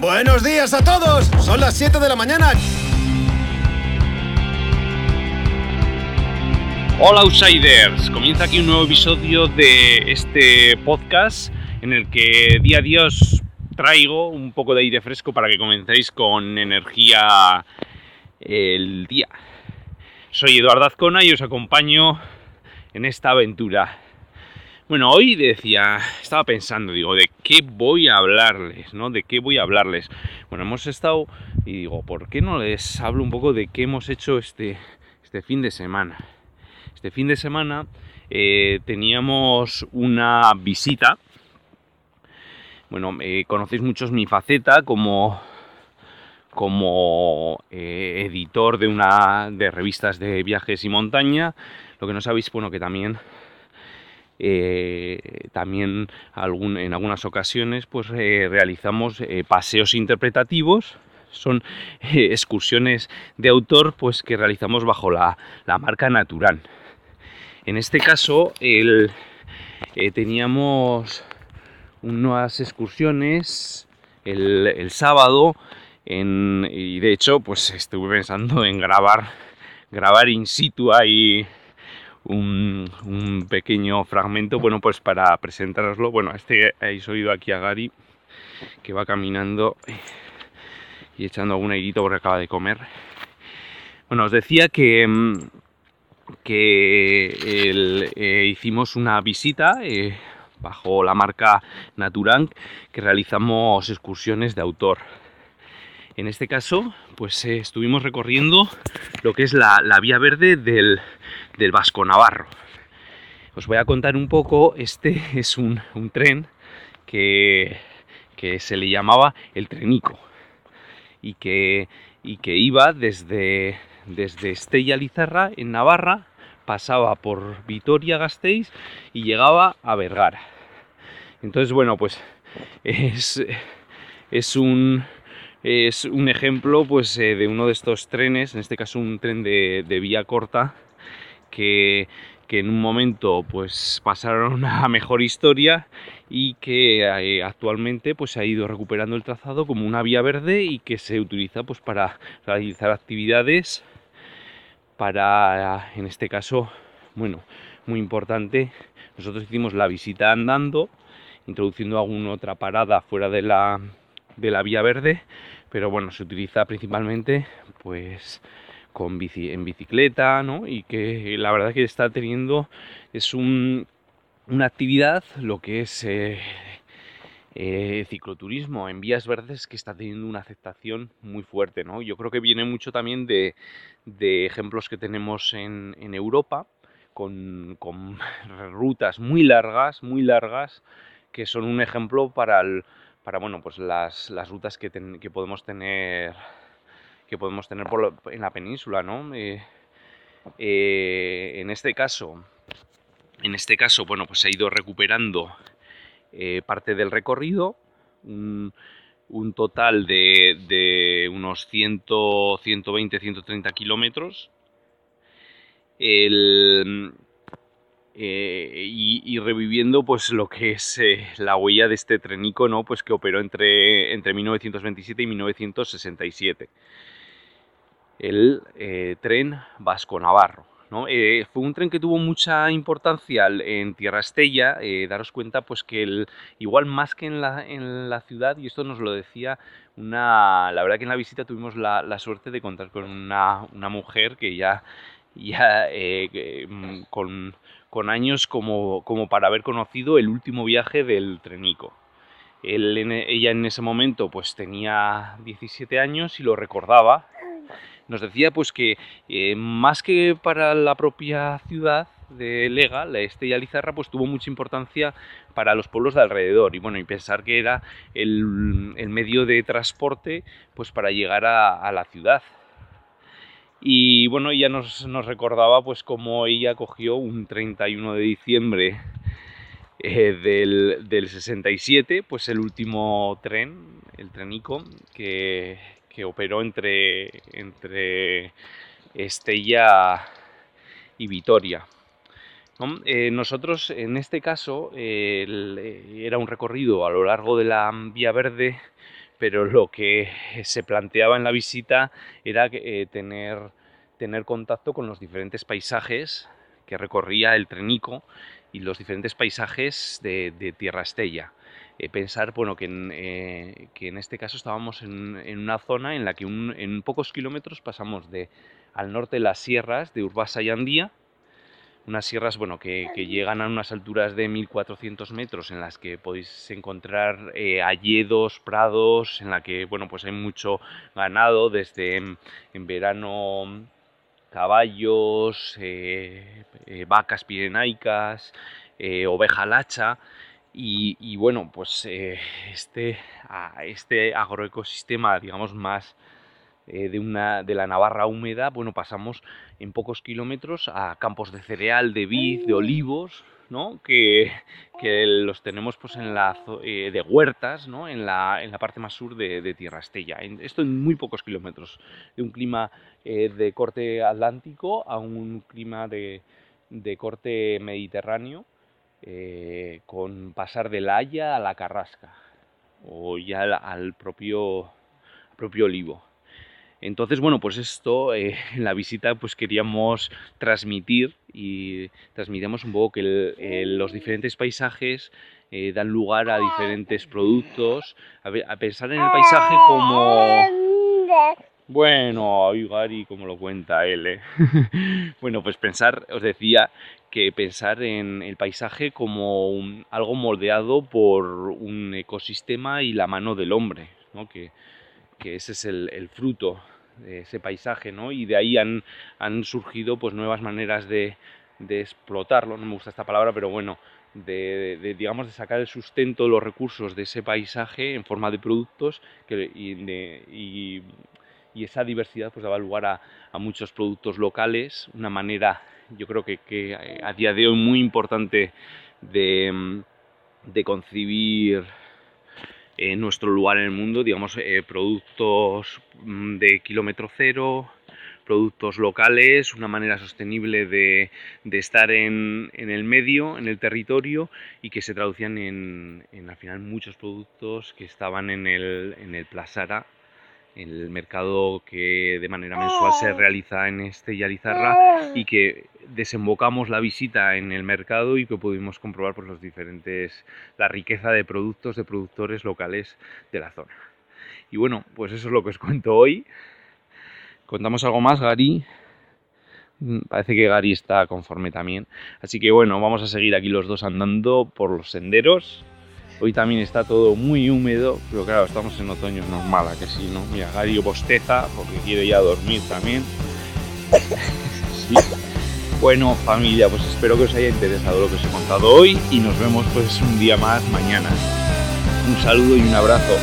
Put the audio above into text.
Buenos días a todos. Son las 7 de la mañana. Hola Outsiders, comienza aquí un nuevo episodio de este podcast en el que día a día os traigo un poco de aire fresco para que comencéis con energía el día. Soy Eduardo Azcona y os acompaño en esta aventura. Bueno, hoy decía, estaba pensando, digo, ¿de qué voy a hablarles? ¿No? ¿De qué voy a hablarles? Bueno, hemos estado y digo, ¿por qué no les hablo un poco de qué hemos hecho este, este fin de semana? Este fin de semana eh, teníamos una visita. Bueno, eh, conocéis muchos mi faceta como como eh, editor de una de revistas de viajes y montaña. Lo que no sabéis, bueno, que también eh, también en algunas ocasiones pues realizamos eh, paseos interpretativos. Son excursiones de autor pues que realizamos bajo la, marca Natural. En este caso teníamos unas excursiones el, sábado y de hecho pues estuve pensando en grabar grabar in situ ahí un, pequeño fragmento, bueno, pues para presentároslo, bueno, este habéis oído aquí a Gary, que va caminando y echando algún airito porque acaba de comer. Bueno, os decía que, mm, que eh, hicimos una visita eh, bajo la marca Naturang, que realizamos excursiones de autor. En este caso, pues eh, estuvimos recorriendo lo que es la, vía verde del, Vasco Navarro. Os voy a contar un poco, este es un, tren que, se le llamaba el Trenico y que, y que iba desde, desde Estella Lizarra en Navarra, pasaba por Vitoria Gasteiz y llegaba a Vergara. Entonces, bueno, pues es, es un, es un ejemplo pues, eh, de uno de estos trenes, en este caso un tren de, vía corta, que, en un momento pues, pasaron a mejor historia y que eh, actualmente pues, ha ido recuperando el trazado como una vía verde y que se utiliza pues, para realizar actividades para, en este caso, bueno, muy importante, nosotros hicimos la visita andando, introduciendo alguna otra parada fuera de la, de la vía verde, pero bueno, se utiliza principalmente pues con en bicicleta, ¿no? Y que la verdad que está teniendo es una actividad, lo que es eh, eh, cicloturismo en vías verdes que está teniendo una aceptación muy fuerte, ¿no? Yo creo que viene mucho también de, ejemplos que tenemos en, Europa, con, con, rutas muy largas, muy largas, que son un ejemplo para el, para bueno, pues las, rutas que, podemos tener que podemos tener en la península, ¿no? Eh, eh, en este caso, en este caso, bueno, pues se ha ido recuperando eh, parte del recorrido, un, total de, de, unos 100, 120, 130 kilómetros. El, eh, y, reviviendo pues lo que es eh, la huella de este trenico ¿no? pues que operó entre, entre 1927 y 1967 el eh, tren Vasco Navarro ¿no? fue un tren que tuvo mucha importancia en Tierra Estella daros cuenta pues que igual más que en la, en la ciudad y esto nos lo decía una la verdad que en la visita tuvimos la, la suerte de contar con una, una mujer que ya ya mm, con con años como, como para haber conocido el último viaje del Trenico. ella en ese momento pues tenía 17 años y lo recordaba. Nos decía pues que eh, más que para la propia ciudad de Lega, la Estella Lizarra pues tuvo mucha importancia para los pueblos de alrededor y bueno, y pensar que era el, medio de transporte pues para llegar a la ciudad. Y bueno, ella nos, recordaba pues cómo ella cogió un 31 de diciembre eh, del, 67, pues el último tren, el trenico, que, operó entre, entre Estella y Vitoria. Eh, nosotros en este caso era un recorrido a lo largo de la Vía Verde pero lo que se planteaba en la visita era eh, tener, tener contacto con los diferentes paisajes que recorría el trenico y los diferentes paisajes de, Tierra Estella. Eh, pensar bueno, que, en, eh, que en este caso estábamos en, una zona en la que en pocos kilómetros pasamos de al norte las sierras de Urbasa y Andía, unas sierras bueno, que, llegan a unas alturas de 1400 metros en las que podéis encontrar eh, alledos, prados, en la que bueno, pues hay mucho ganado desde en, verano caballos, eh, eh, vacas pirenaicas, oveja lacha. Y, bueno, pues este, este agroecosistema, digamos, más de, una, de la Navarra húmeda, bueno, pasamos en pocos kilómetros a campos de cereal, de vid, de olivos, ¿no? que, que los tenemos pues, en la, eh, de huertas ¿no? en, la, en la parte más sur de, de Tierra Estella. Esto en muy pocos kilómetros, de un clima eh, de corte atlántico a un clima de, de corte mediterráneo, eh, con pasar de la Haya a la Carrasca, o ya al propio, propio olivo. Entonces, bueno, pues esto eh, en la visita pues queríamos transmitir y transmitimos un poco que los diferentes paisajes eh, dan lugar a diferentes productos, a, pensar en el paisaje como... Bueno, ay Gary, como lo cuenta él. ¿eh? bueno, pues pensar, os decía que pensar en el paisaje como algo moldeado por un ecosistema y la mano del hombre, ¿no? que, que ese es el, fruto de ese paisaje, ¿no? Y de ahí han, han surgido pues nuevas maneras de, de, explotarlo, no me gusta esta palabra, pero bueno, de, digamos de sacar el sustento, los recursos de ese paisaje en forma de productos que, y, y, y, esa diversidad pues daba lugar a, a, muchos productos locales, una manera yo creo que, que a día de hoy muy importante de, de concebir nuestro lugar en el mundo, digamos, eh, productos mm, de kilómetro cero, productos locales, una manera sostenible de, estar en, el medio, en el territorio y que se traducían en, al final muchos productos que estaban en el, en el Plazara el mercado que de manera mensual se realiza en este Yalizarra y que desembocamos la visita en el mercado y que pudimos comprobar por los diferentes la riqueza de productos de productores locales de la zona. Y bueno, pues eso es lo que os cuento hoy. ¿Contamos algo más, Gary? Mm, parece que Gary está conforme también. Así que bueno, vamos a seguir aquí los dos andando por los senderos Hoy también está todo muy húmedo, pero claro, estamos en otoño normal, ¿a que sí, no? Mira, Gary bosteza porque quiere ya dormir también. Bueno, familia, pues espero que os haya interesado lo que os he contado hoy y nos vemos pues un día más mañana. Un saludo y un abrazo.